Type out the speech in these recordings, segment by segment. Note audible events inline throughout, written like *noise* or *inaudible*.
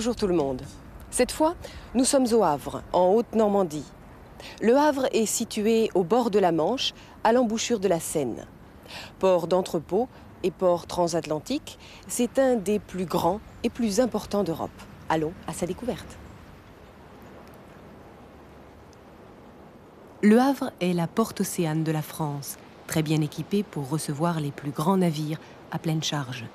Bonjour tout le monde. Cette fois, nous sommes au Havre, en Haute-Normandie. Le Havre est situé au bord de la Manche, à l'embouchure de la Seine. Port d'entrepôt et port transatlantique, c'est un des plus grands et plus importants d'Europe. Allons à sa découverte. Le Havre est la porte océane de la France, très bien équipée pour recevoir les plus grands navires à pleine charge.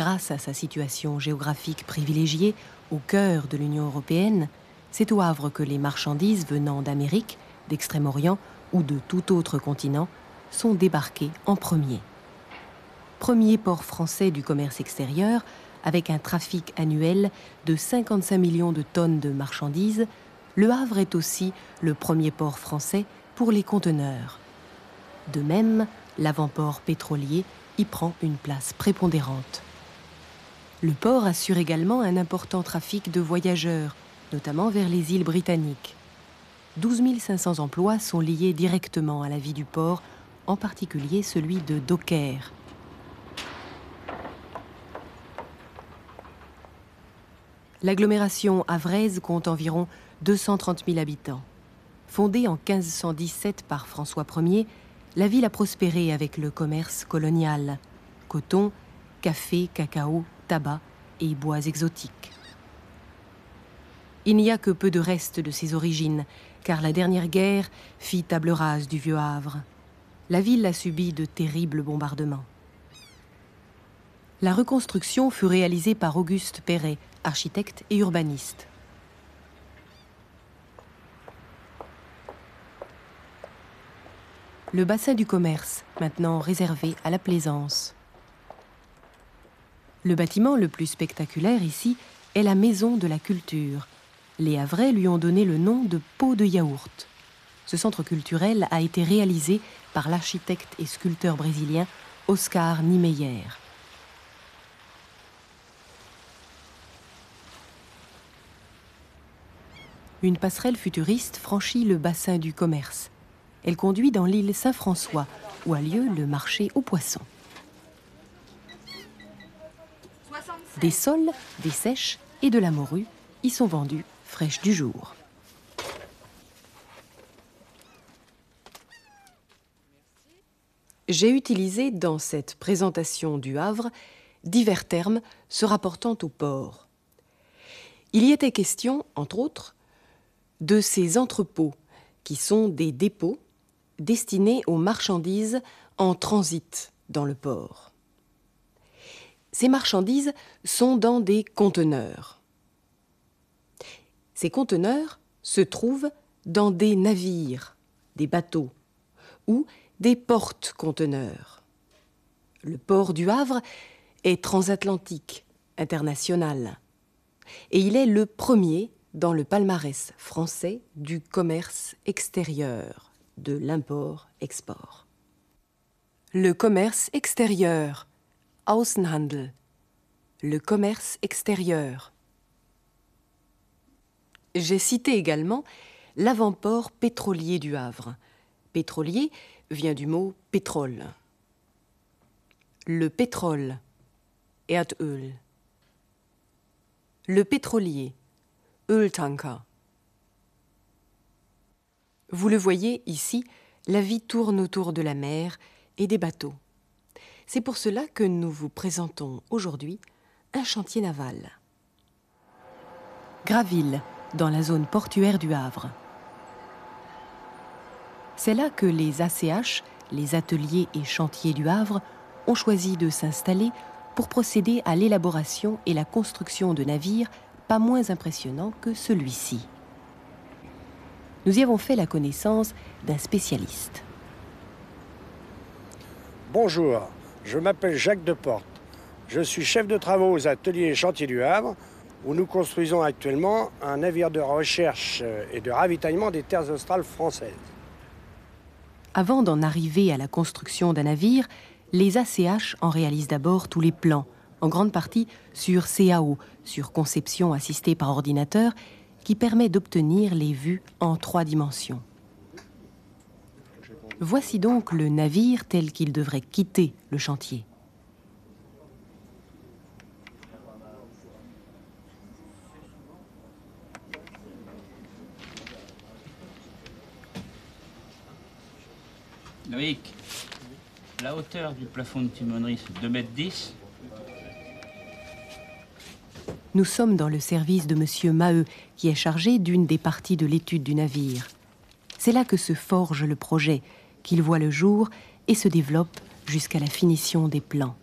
Grâce à sa situation géographique privilégiée au cœur de l'Union européenne, c'est au Havre que les marchandises venant d'Amérique, d'Extrême-Orient ou de tout autre continent sont débarquées en premier. Premier port français du commerce extérieur, avec un trafic annuel de 55 millions de tonnes de marchandises, le Havre est aussi le premier port français pour les conteneurs. De même, l'avant-port pétrolier y prend une place prépondérante. Le port assure également un important trafic de voyageurs, notamment vers les îles britanniques. 12 500 emplois sont liés directement à la vie du port, en particulier celui de docker. L'agglomération havraise compte environ 230 000 habitants. Fondée en 1517 par François Ier, la ville a prospéré avec le commerce colonial. Coton, café, cacao, tabac et bois exotiques. Il n'y a que peu de restes de ses origines, car la dernière guerre fit table rase du vieux Havre. La ville a subi de terribles bombardements. La reconstruction fut réalisée par Auguste Perret, architecte et urbaniste. Le bassin du commerce, maintenant réservé à la plaisance. Le bâtiment le plus spectaculaire ici est la Maison de la Culture. Les Havrais lui ont donné le nom de Pot de Yaourt. Ce centre culturel a été réalisé par l'architecte et sculpteur brésilien Oscar Niemeyer. Une passerelle futuriste franchit le bassin du commerce. Elle conduit dans l'île Saint-François, où a lieu le marché aux poissons. Des sols, des sèches et de la morue y sont vendus fraîches du jour. J'ai utilisé dans cette présentation du Havre divers termes se rapportant au port. Il y était question, entre autres, de ces entrepôts qui sont des dépôts destinés aux marchandises en transit dans le port. Ces marchandises sont dans des conteneurs. Ces conteneurs se trouvent dans des navires, des bateaux ou des portes-conteneurs. Le port du Havre est transatlantique, international, et il est le premier dans le palmarès français du commerce extérieur, de l'import-export. Le commerce extérieur Außenhandel, le commerce extérieur. J'ai cité également l'avant-port pétrolier du Havre. Pétrolier vient du mot pétrole. Le pétrole, Erdöl. Le pétrolier, Öltanker. Vous le voyez ici, la vie tourne autour de la mer et des bateaux. C'est pour cela que nous vous présentons aujourd'hui un chantier naval. Graville, dans la zone portuaire du Havre. C'est là que les ACH, les ateliers et chantiers du Havre, ont choisi de s'installer pour procéder à l'élaboration et la construction de navires pas moins impressionnants que celui-ci. Nous y avons fait la connaissance d'un spécialiste. Bonjour, je m'appelle Jacques Deporte. Je suis chef de travaux aux ateliers et chantiers du Havre, où nous construisons actuellement un navire de recherche et de ravitaillement des terres australes françaises. Avant d'en arriver à la construction d'un navire, les ACH en réalisent d'abord tous les plans, en grande partie sur CAO, sur conception assistée par ordinateur, qui permet d'obtenir les vues en trois dimensions. Voici donc le navire tel qu'il devrait quitter le chantier. Loïc, la hauteur du plafond de timonerie, c'est 2 m 10. Nous sommes dans le service de M. Maheu, qui est chargé d'une des parties de l'étude du navire. C'est là que se forge le projet, qu'il voit le jour et se développe jusqu'à la finition des plans.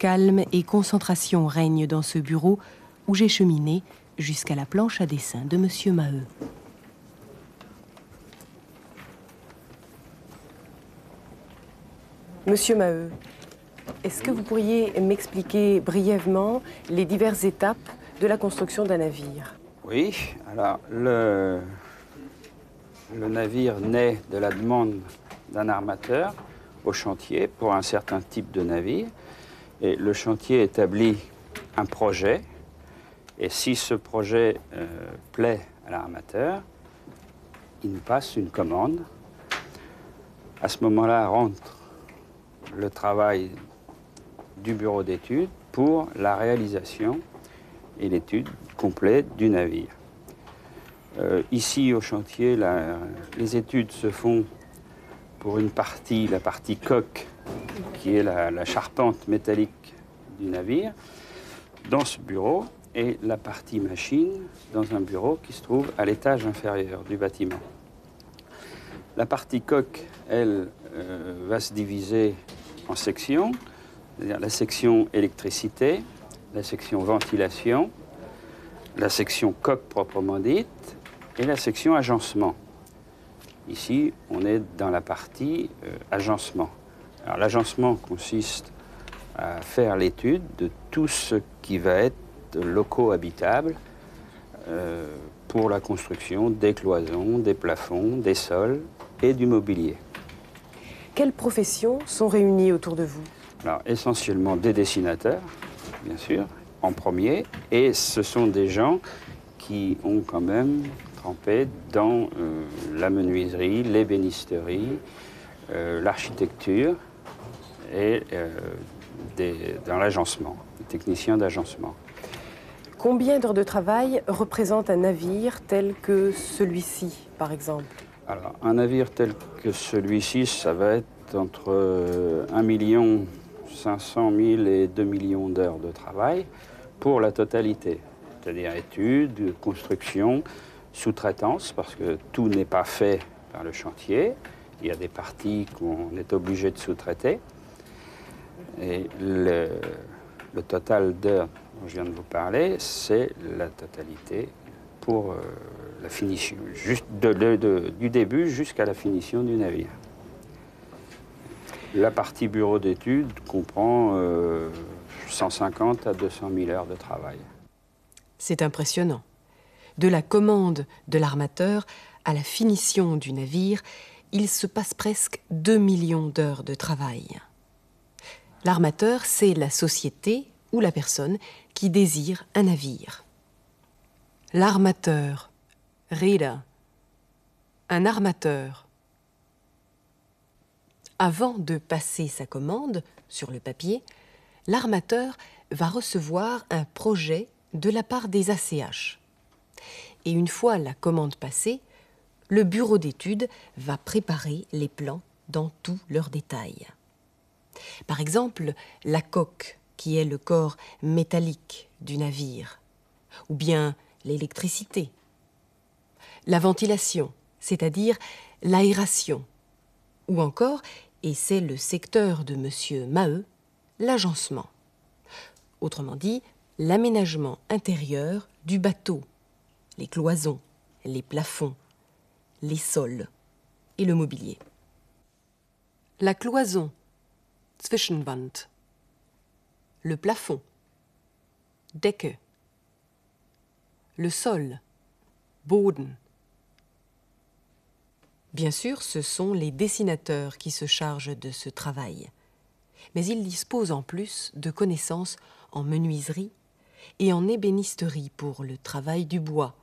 Calme et concentration règnent dans ce bureau où j'ai cheminé jusqu'à la planche à dessin de M. Maheu. Monsieur Maheu, est-ce que vous pourriez m'expliquer brièvement les diverses étapes de la construction d'un navire? Oui, alors le, navire naît de la demande d'un armateur au chantier pour un certain type de navire. Et le chantier établit un projet. Et si ce projet euh, plaît à l'armateur, il nous passe une commande. À ce moment-là rentre le travail du bureau d'études pour la réalisation et l'étude complète du navire. Euh, ici au chantier, les études se font pour une partie, la partie coque, qui est la, charpente métallique du navire, dans ce bureau, et la partie machine dans un bureau qui se trouve à l'étage inférieur du bâtiment. La partie coque, elle, euh, va se diviser en sections, la section électricité, la section ventilation, la section coque proprement dite et la section agencement. Ici, on est dans la partie euh, agencement. L'agencement consiste à faire l'étude de tout ce qui va être locaux habitables euh, pour la construction des cloisons, des plafonds, des sols et du mobilier. Quelles professions sont réunies autour de vous? Alors essentiellement des dessinateurs, bien sûr, en premier, et ce sont des gens qui ont quand même trempé dans euh, la menuiserie, l'ébénisterie, euh, l'architecture et euh, dans l'agencement, les techniciens d'agencement. Combien d'heures de travail représente un navire tel que celui-ci, par exemple? Alors, un navire tel que celui-ci, ça va être entre 1 million 500 000 et 2 millions d'heures de travail pour la totalité, c'est-à-dire études, construction, sous-traitance, parce que tout n'est pas fait par le chantier. Il y a des parties qu'on est obligé de sous-traiter. Et le, total d'heures dont je viens de vous parler, c'est la totalité pour euh, la finition, juste du début jusqu'à la finition du navire. La partie bureau d'études comprend 150 euh, à 200 000 heures de travail. C'est impressionnant. De la commande de l'armateur à la finition du navire, il se passe presque 2 millions d'heures de travail. L'armateur, c'est la société ou la personne qui désire un navire. L'armateur, Reda, un armateur. Avant de passer sa commande sur le papier, l'armateur va recevoir un projet de la part des ACH. Et une fois la commande passée, le bureau d'études va préparer les plans dans tous leurs détails. Par exemple, la coque, qui est le corps métallique du navire, ou bien l'électricité, la ventilation, c'est-à-dire l'aération, ou encore, et c'est le secteur de M. Maheu, l'agencement. Autrement dit, l'aménagement intérieur du bateau, les cloisons, les plafonds, les sols et le mobilier. La cloison Zwischenwand. Le plafond. Decke. Le sol. Boden. Bien sûr, ce sont les dessinateurs qui se chargent de ce travail. Mais ils disposent en plus de connaissances en menuiserie et en ébénisterie pour le travail du bois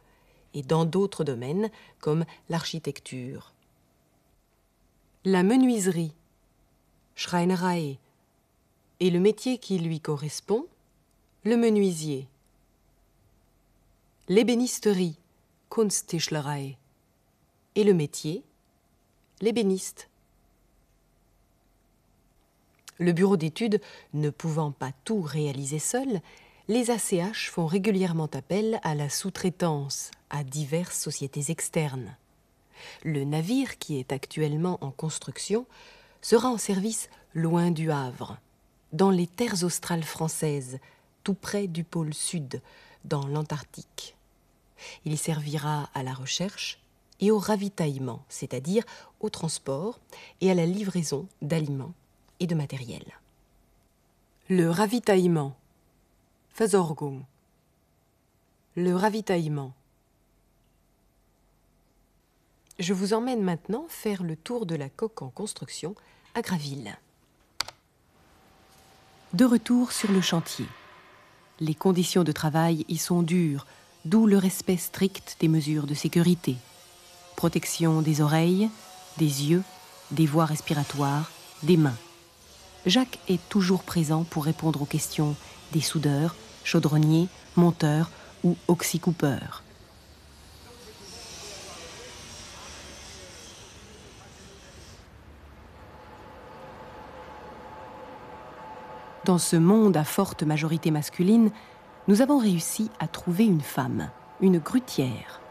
et dans d'autres domaines comme l'architecture. La menuiserie Schreinerei, et le métier qui lui correspond, le menuisier. L'ébénisterie, Kunsttischlerei. Et le métier, l'ébéniste. Le bureau d'études ne pouvant pas tout réaliser seul, les ACH font régulièrement appel à la sous-traitance à diverses sociétés externes. Le navire, qui est actuellement en construction, sera en service loin du Havre, dans les terres australes françaises, tout près du pôle sud, dans l'Antarctique. Il servira à la recherche et au ravitaillement, c'est-à-dire au transport et à la livraison d'aliments et de matériel. Le ravitaillement. Versorgung. Le ravitaillement. Je vous emmène maintenant faire le tour de la coque en construction à Graville. De retour sur le chantier. Les conditions de travail y sont dures, d'où le respect strict des mesures de sécurité. Protection des oreilles, des yeux, des voies respiratoires, des mains. Jacques est toujours présent pour répondre aux questions des soudeurs, chaudronniers, monteurs ou oxycoupeurs. Dans ce monde à forte majorité masculine, nous avons réussi à trouver une femme, une grutière.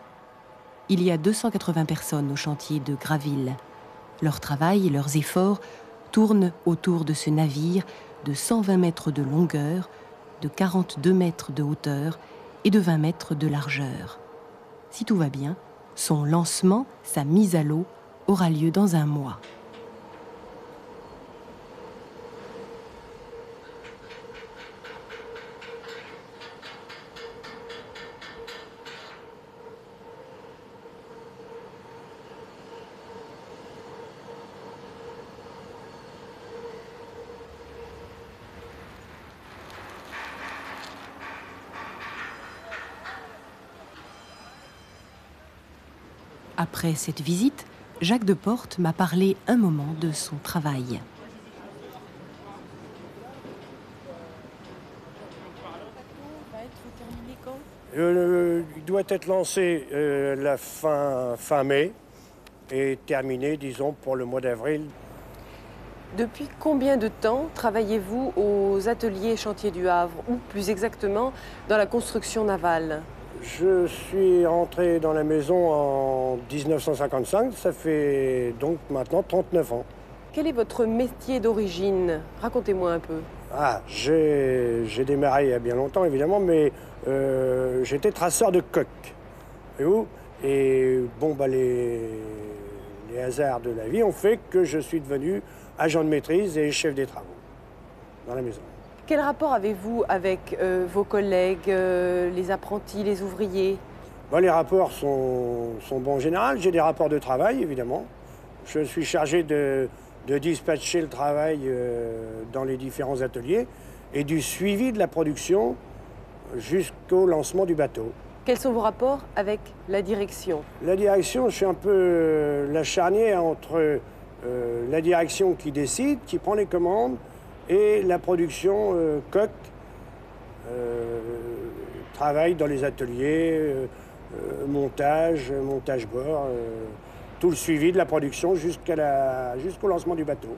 Il y a 280 personnes au chantier de Graville. Leur travail et leurs efforts tournent autour de ce navire de 120 mètres de longueur, de 42 mètres de hauteur et de 20 mètres de largeur. Si tout va bien, son lancement, sa mise à l'eau, aura lieu dans un mois. Après cette visite, Jacques Deporte m'a parlé un moment de son travail. Euh, il doit être lancé euh, la fin, fin mai et terminé, disons, pour le mois d'avril. Depuis combien de temps travaillez-vous aux ateliers chantiers du Havre, ou plus exactement dans la construction navale? Je suis rentré dans la maison en 1955, ça fait donc maintenant 39 ans. Quel est votre métier d'origine? Racontez-moi un peu. Ah, j'ai démarré il y a bien longtemps évidemment, mais euh, j'étais traceur de coques. voyez-vous Et bon, bah, les, les hasards de la vie ont fait que je suis devenu agent de maîtrise et chef des travaux dans la maison. Quel rapport avez-vous avec euh, vos collègues, euh, les apprentis, les ouvriers? Les rapports sont, sont bons en général. J'ai des rapports de travail, évidemment. Je suis chargé de, de dispatcher le travail euh, dans les différents ateliers et du suivi de la production jusqu'au lancement du bateau. Quels sont vos rapports avec la direction? La direction, je suis un peu euh, la charnière entre euh, la direction qui décide, qui prend les commandes, et la production coque, euh, travail dans les ateliers, montage, montage bord, euh, tout le suivi de la production jusqu'à la- jusqu'au lancement du bateau.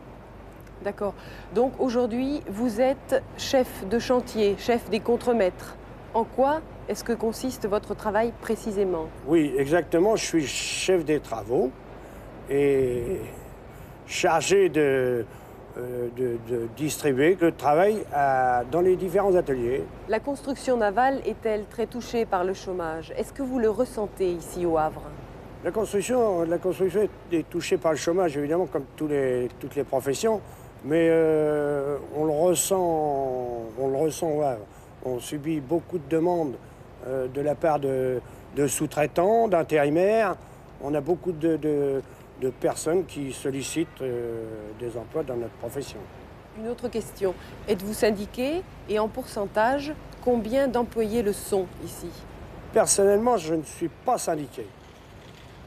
D'accord. Donc aujourd'hui, vous êtes chef de chantier, chef des contremaîtres. En quoi est-ce que consiste votre travail précisément? Oui, exactement. Je suis chef des travaux et chargé de, euh, de- de distribuer le travail à- dans les différents ateliers. La construction navale est-elle très touchée par le chômage? Est-ce que vous le ressentez ici au Havre? La construction, la construction est- touchée par le chômage, évidemment, comme tous les- toutes les professions, mais euh, on, le ressent, on le ressent au Havre. On subit beaucoup de demandes euh, de la part de, de sous-traitants, d'intérimaires. On a beaucoup de, de- de personnes qui sollicitent euh, des emplois dans notre profession. Une autre question. Êtes-vous syndiqué et en pourcentage, combien d'employés le sont ici? Personnellement, je ne suis pas syndiqué.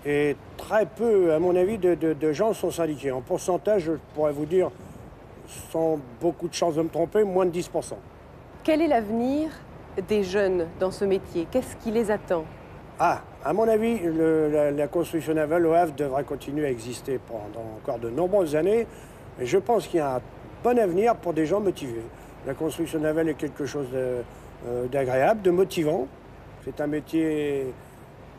Et très peu, à mon avis, de, de- de gens sont syndiqués. En pourcentage, je pourrais vous dire, sans beaucoup de chances de me tromper, moins de 10%. Quel est l'avenir des jeunes dans ce métier? Qu'est-ce qui les attend? Ah, à mon avis, la, construction navale au Havre devra continuer à exister pendant encore de nombreuses années. Et je pense qu'il y a un bon avenir pour des gens motivés. La construction navale est quelque chose euh, d'agréable, de, motivant. C'est un métier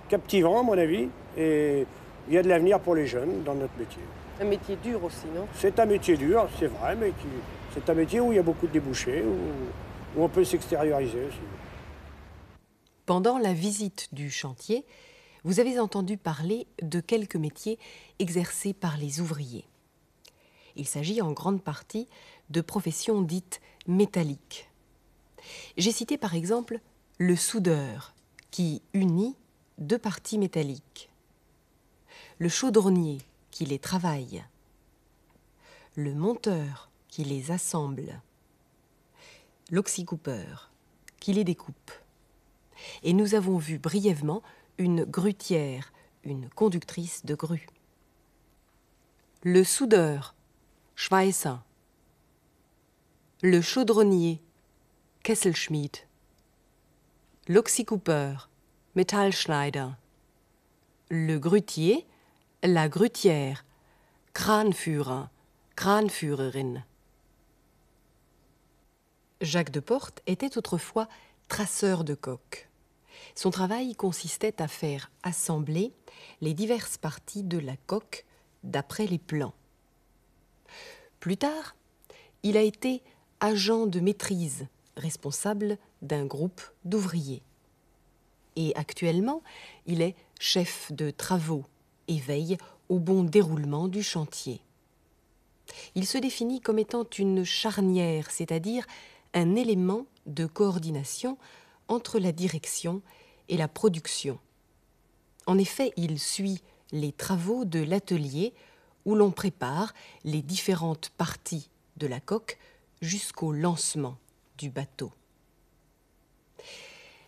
captivant, à mon avis. Et il y a de l'avenir pour les jeunes dans notre métier. Un métier dur aussi, non? C'est un métier dur, c'est vrai, mais c'est un métier où il y a beaucoup de débouchés, où, où on peut s'extérioriser aussi. Pendant la visite du chantier, vous avez entendu parler de quelques métiers exercés par les ouvriers. Il s'agit en grande partie de professions dites métalliques. J'ai cité par exemple le soudeur, qui unit deux parties métalliques, le chaudronnier, qui les travaille, le monteur qui les assemble, l'oxycoupeur qui les découpe. Et nous avons vu brièvement une grutière, une conductrice de grue. Le soudeur, Schweißer. Le chaudronnier, Kesselschmied. L'oxycoupeur, Metallschneider. Le grutier, la grutière, Kranführer, Kranführerin. Jacques de Porte était autrefois traceur de coques. Son travail consistait à faire assembler les diverses parties de la coque d'après les plans. Plus tard, il a été agent de maîtrise, responsable d'un groupe d'ouvriers. Et actuellement, il est chef de travaux et veille au bon déroulement du chantier. Il se définit comme étant une charnière, c'est-à-dire un élément de coordination entre la direction et la production. En effet, il suit les travaux de l'atelier où l'on prépare les différentes parties de la coque jusqu'au lancement du bateau.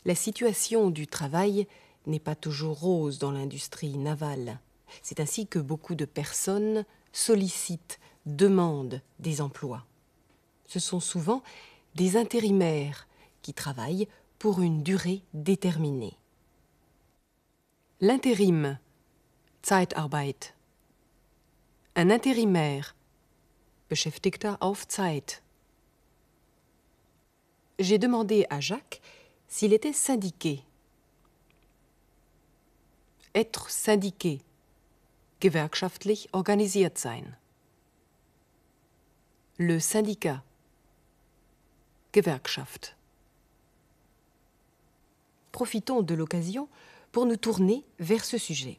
La situation du travail n'est pas toujours rose dans l'industrie navale. C'est ainsi que beaucoup de personnes sollicitent, demandent des emplois. Ce sont souvent des intérimaires qui travaillent pour une durée déterminée. L'intérim, Zeitarbeit. Un intérimaire, Beschäftigter auf Zeit. J'ai demandé à Jacques s'il était syndiqué. Être syndiqué, gewerkschaftlich organisiert sein. Le syndicat, Gewerkschaft. Profitons de l'occasion pour nous tourner vers ce sujet.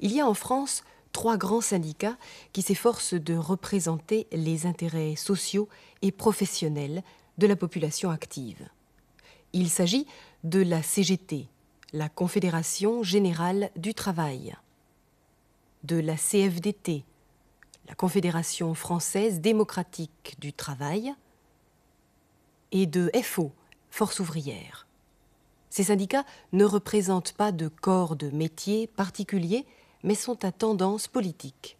Il y a en France trois grands syndicats qui s'efforcent de représenter les intérêts sociaux et professionnels de la population active. Il s'agit de la CGT, la Confédération générale du travail, de la CFDT, la Confédération française démocratique du travail, et de FO, Force ouvrière. Ces syndicats ne représentent pas de corps de métier particulier, mais sont à tendance politique.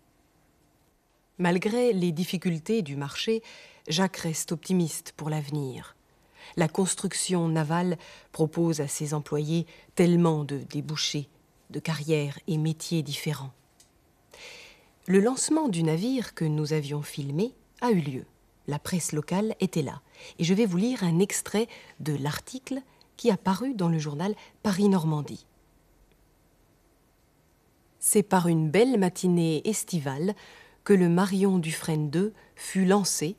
Malgré les difficultés du marché, Jacques reste optimiste pour l'avenir. La construction navale propose à ses employés tellement de débouchés, de carrières et métiers différents. Le lancement du navire que nous avions filmé a eu lieu. La presse locale était là. Et je vais vous lire un extrait de l'article qui a paru dans le journal Paris-Normandie. C'est par une belle matinée estivale que le Marion Dufresne II fut lancé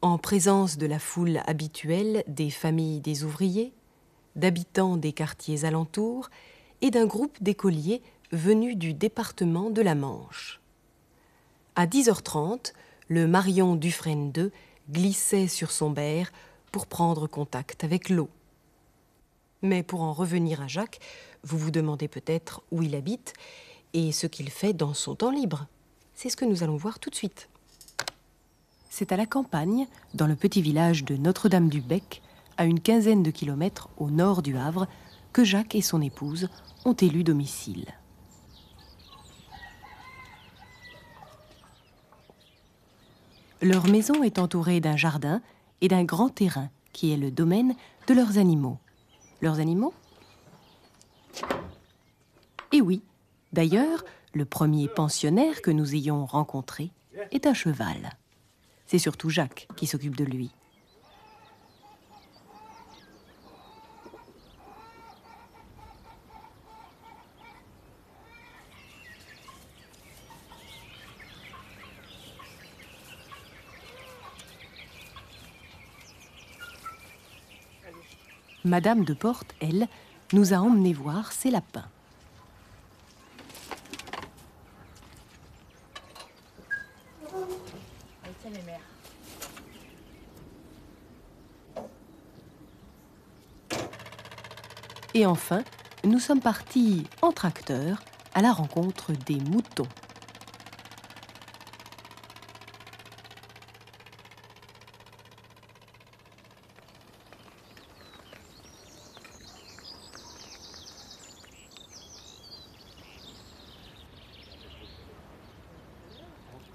en présence de la foule habituelle des familles des ouvriers, d'habitants des quartiers alentours et d'un groupe d'écoliers venus du département de la Manche. À 10h30, le Marion Dufresne II glissait sur son berre pour prendre contact avec l'eau. Mais pour en revenir à Jacques, vous vous demandez peut-être où il habite et ce qu'il fait dans son temps libre. C'est ce que nous allons voir tout de suite. C'est à la campagne, dans le petit village de Notre-Dame-du-Bec, à une quinzaine de kilomètres au nord du Havre, que Jacques et son épouse ont élu domicile. Leur maison est entourée d'un jardin et d'un grand terrain qui est le domaine de leurs animaux. Leurs animaux Et oui, d'ailleurs, le premier pensionnaire que nous ayons rencontré est un cheval. C'est surtout Jacques qui s'occupe de lui. Madame de Porte, elle, nous a emmenés voir ses lapins. Et enfin, nous sommes partis en tracteur à la rencontre des moutons.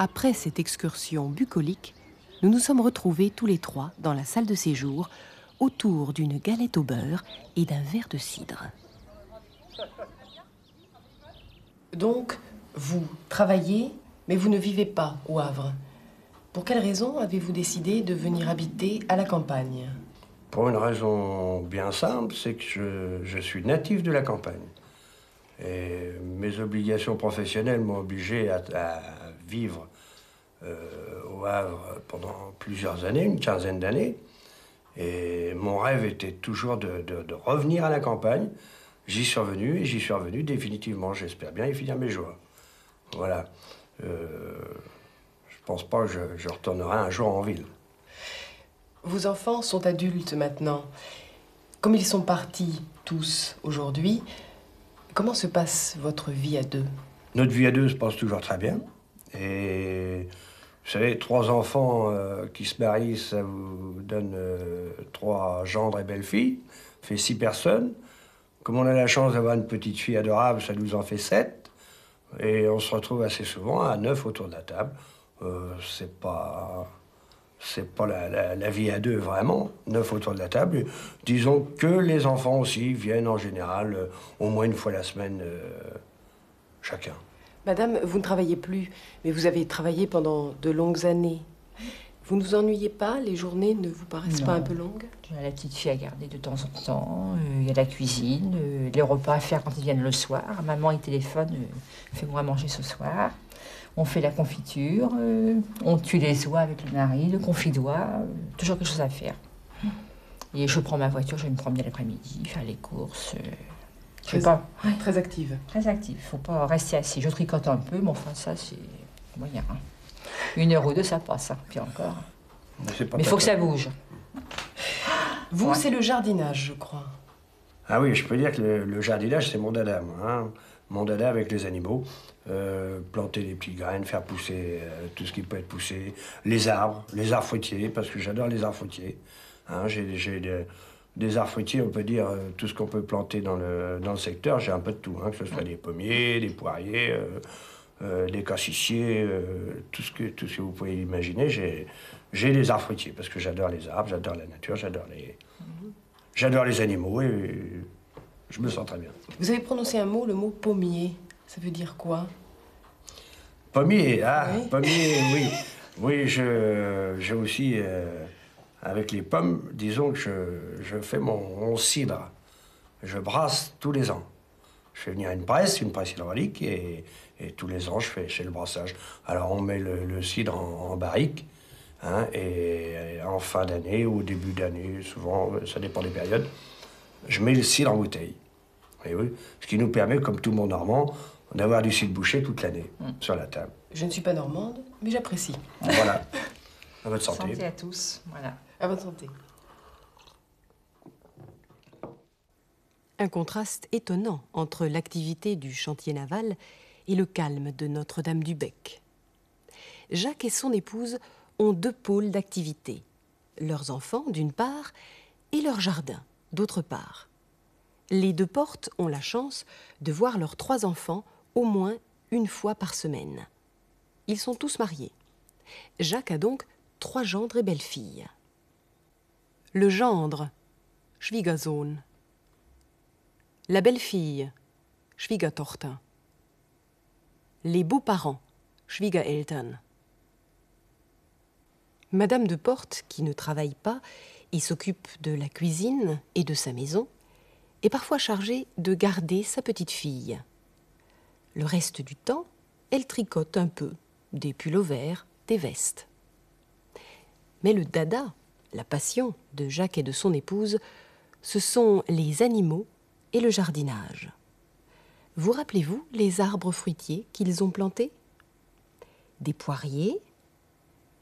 Après cette excursion bucolique, nous nous sommes retrouvés tous les trois dans la salle de séjour autour d'une galette au beurre et d'un verre de cidre. Donc, vous travaillez, mais vous ne vivez pas au Havre. Pour quelle raison avez-vous décidé de venir habiter à la campagne? Pour une raison bien simple, c'est que je, suis natif de la campagne. Et mes obligations professionnelles m'ont obligé à, vivre au Havre pendant plusieurs années, une quinzaine d'années. Et mon rêve était toujours de, revenir à la campagne. J'y suis revenu et j'y suis revenu définitivement, j'espère bien, et finir mes joies. Voilà. Euh, je pense pas que je, je, retournerai un jour en ville. Vos enfants sont adultes maintenant. Comme ils sont partis tous aujourd'hui, comment se passe votre vie à deux? Notre vie à deux se passe toujours très bien. Et vous savez, trois enfants euh, qui se marient, ça vous donne euh, trois gendres et belles-filles. Fait six personnes. Comme on a la chance d'avoir une petite fille adorable, ça nous en fait sept. Et on se retrouve assez souvent à neuf autour de la table. Euh, c'est pas. C'est pas la, la, vie à deux vraiment, neuf autour de la table. Disons que les enfants aussi viennent en général au moins une fois la semaine chacun. Madame, vous ne travaillez plus, mais vous avez travaillé pendant de longues années. Vous ne vous ennuyez pas Les journées ne vous paraissent pas un peu longues? J'ai la petite fille à garder de temps en temps. Euh, il y a la cuisine, euh, les repas à faire quand ils viennent le soir. Maman, il téléphone, euh, fais-moi manger ce soir. On fait la confiture, on tue les oies avec le mari, le confidois, toujours quelque chose à faire. Et je prends ma voiture, je me prends bien l'après-midi, faire les courses. Très, pas. très active. Très active. Il faut pas rester assis. Je tricote un peu, mais enfin, ça, c'est moyen. Hein. Une heure ou deux, ça passe. Hein. Puis encore. Mais il faut que ça bouge. Vous, c'est le jardinage, je crois. Ah oui, je peux dire que le, jardinage, c'est mon dada, hein. Mon dada avec les animaux. Euh, planter des petites graines, faire pousser euh, tout ce qui peut être poussé. Les arbres, les arbres fruitiers, parce que j'adore les arbres fruitiers. Hein, j'ai des arbres fruitiers, on peut dire euh, tout ce qu'on peut planter dans le, dans le secteur, j'ai un peu de tout, hein, que ce soit des pommiers, des poiriers, euh, euh, des cassissiers, tout, ce que, tout ce que vous pouvez imaginer. J'ai, j'ai des arbres fruitiers parce que j'adore les arbres, j'adore la nature, j'adore les, j'adore les animaux et je me sens très bien. Vous avez prononcé un mot, le mot pommier. Ça veut dire quoi? Pommier, ah, pommier, oui. *laughs* Oui, je, j'ai aussi avec les pommes, disons que je, fais mon, cidre. Je brasse tous les ans. Je fais venir une presse, une presse hydraulique, et, tous les ans, je fais chez le brassage. Alors, on met le, cidre en, barrique, hein, et, en fin d'année ou au début d'année, souvent, ça dépend des périodes, je mets le cidre en bouteille. ce qui nous permet, comme tout le monde normand, d'avoir du cidre bouché toute l'année mm. sur la table. Je ne suis pas normande, mais j'apprécie. Voilà. *laughs* À votre santé. Santé à tous. Voilà. À votre santé. Un contraste étonnant entre l'activité du chantier naval et le calme de Notre-Dame-du-Bec. Jacques et son épouse ont deux pôles d'activité, leurs enfants d'une part et leur jardin d'autre part. Les deux portes ont la chance de voir leurs trois enfants au moins une fois par semaine. Ils sont tous mariés. Jacques a donc trois gendres et belles-filles. Le gendre, Schwiegersohn, La belle-fille, Schwiegertochter. Les beaux-parents, Schwiegereltern. Madame de Porte, qui ne travaille pas et s'occupe de la cuisine et de sa maison, est parfois chargée de garder sa petite fille. Le reste du temps, elle tricote un peu, des pullovers, des vestes. Mais le dada, la passion de Jacques et de son épouse, ce sont les animaux et le jardinage. Vous rappelez-vous les arbres fruitiers qu'ils ont plantés? Des poiriers,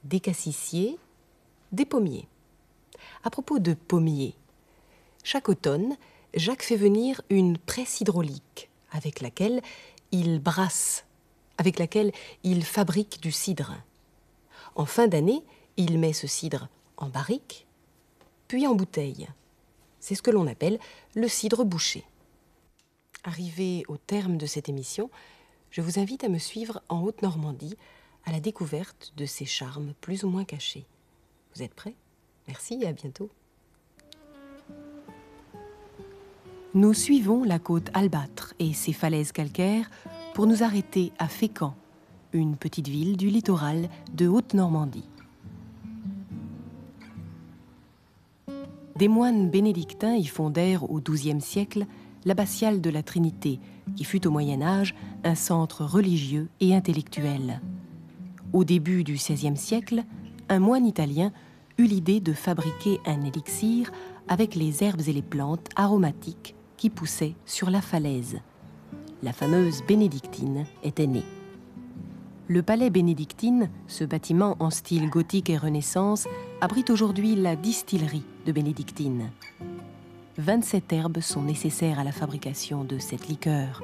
des cassissiers, des pommiers. À propos de pommiers, chaque automne, Jacques fait venir une presse hydraulique avec laquelle il brasse, avec laquelle il fabrique du cidre. En fin d'année, il met ce cidre en barrique, puis en bouteille. C'est ce que l'on appelle le cidre bouché. Arrivé au terme de cette émission, je vous invite à me suivre en Haute-Normandie à la découverte de ces charmes plus ou moins cachés. Vous êtes prêts? Merci et à bientôt. Nous suivons la côte albâtre et ses falaises calcaires pour nous arrêter à Fécamp, une petite ville du littoral de Haute-Normandie. Des moines bénédictins y fondèrent au XIIe siècle l'abbatiale de la Trinité, qui fut au Moyen Âge un centre religieux et intellectuel. Au début du XVIe siècle, un moine italien eut l'idée de fabriquer un élixir avec les herbes et les plantes aromatiques qui poussaient sur la falaise. La fameuse bénédictine était née. Le palais bénédictine, ce bâtiment en style gothique et renaissance, abrite aujourd'hui la distillerie de bénédictine. 27 herbes sont nécessaires à la fabrication de cette liqueur.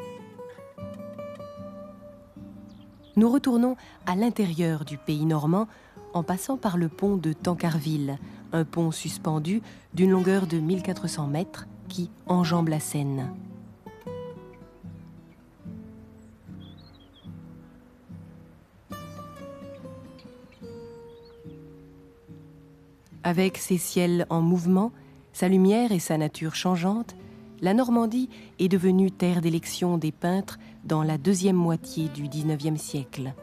Nous retournons à l'intérieur du pays normand en passant par le pont de Tancarville, un pont suspendu d'une longueur de 1400 mètres qui enjambe la Seine. Avec ses ciels en mouvement, sa lumière et sa nature changeante, la Normandie est devenue terre d'élection des peintres dans la deuxième moitié du XIXe siècle.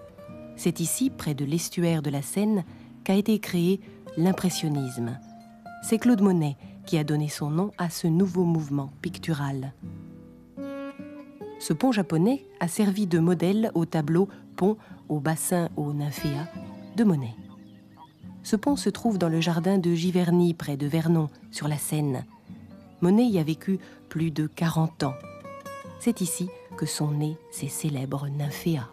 C'est ici, près de l'estuaire de la Seine, qu'a été créé l'impressionnisme. C'est Claude Monet qui a donné son nom à ce nouveau mouvement pictural. Ce pont japonais a servi de modèle au tableau Pont au bassin aux nymphéas de Monet. Ce pont se trouve dans le jardin de Giverny, près de Vernon, sur la Seine. Monet y a vécu plus de 40 ans. C'est ici que sont nés ces célèbres nymphéas.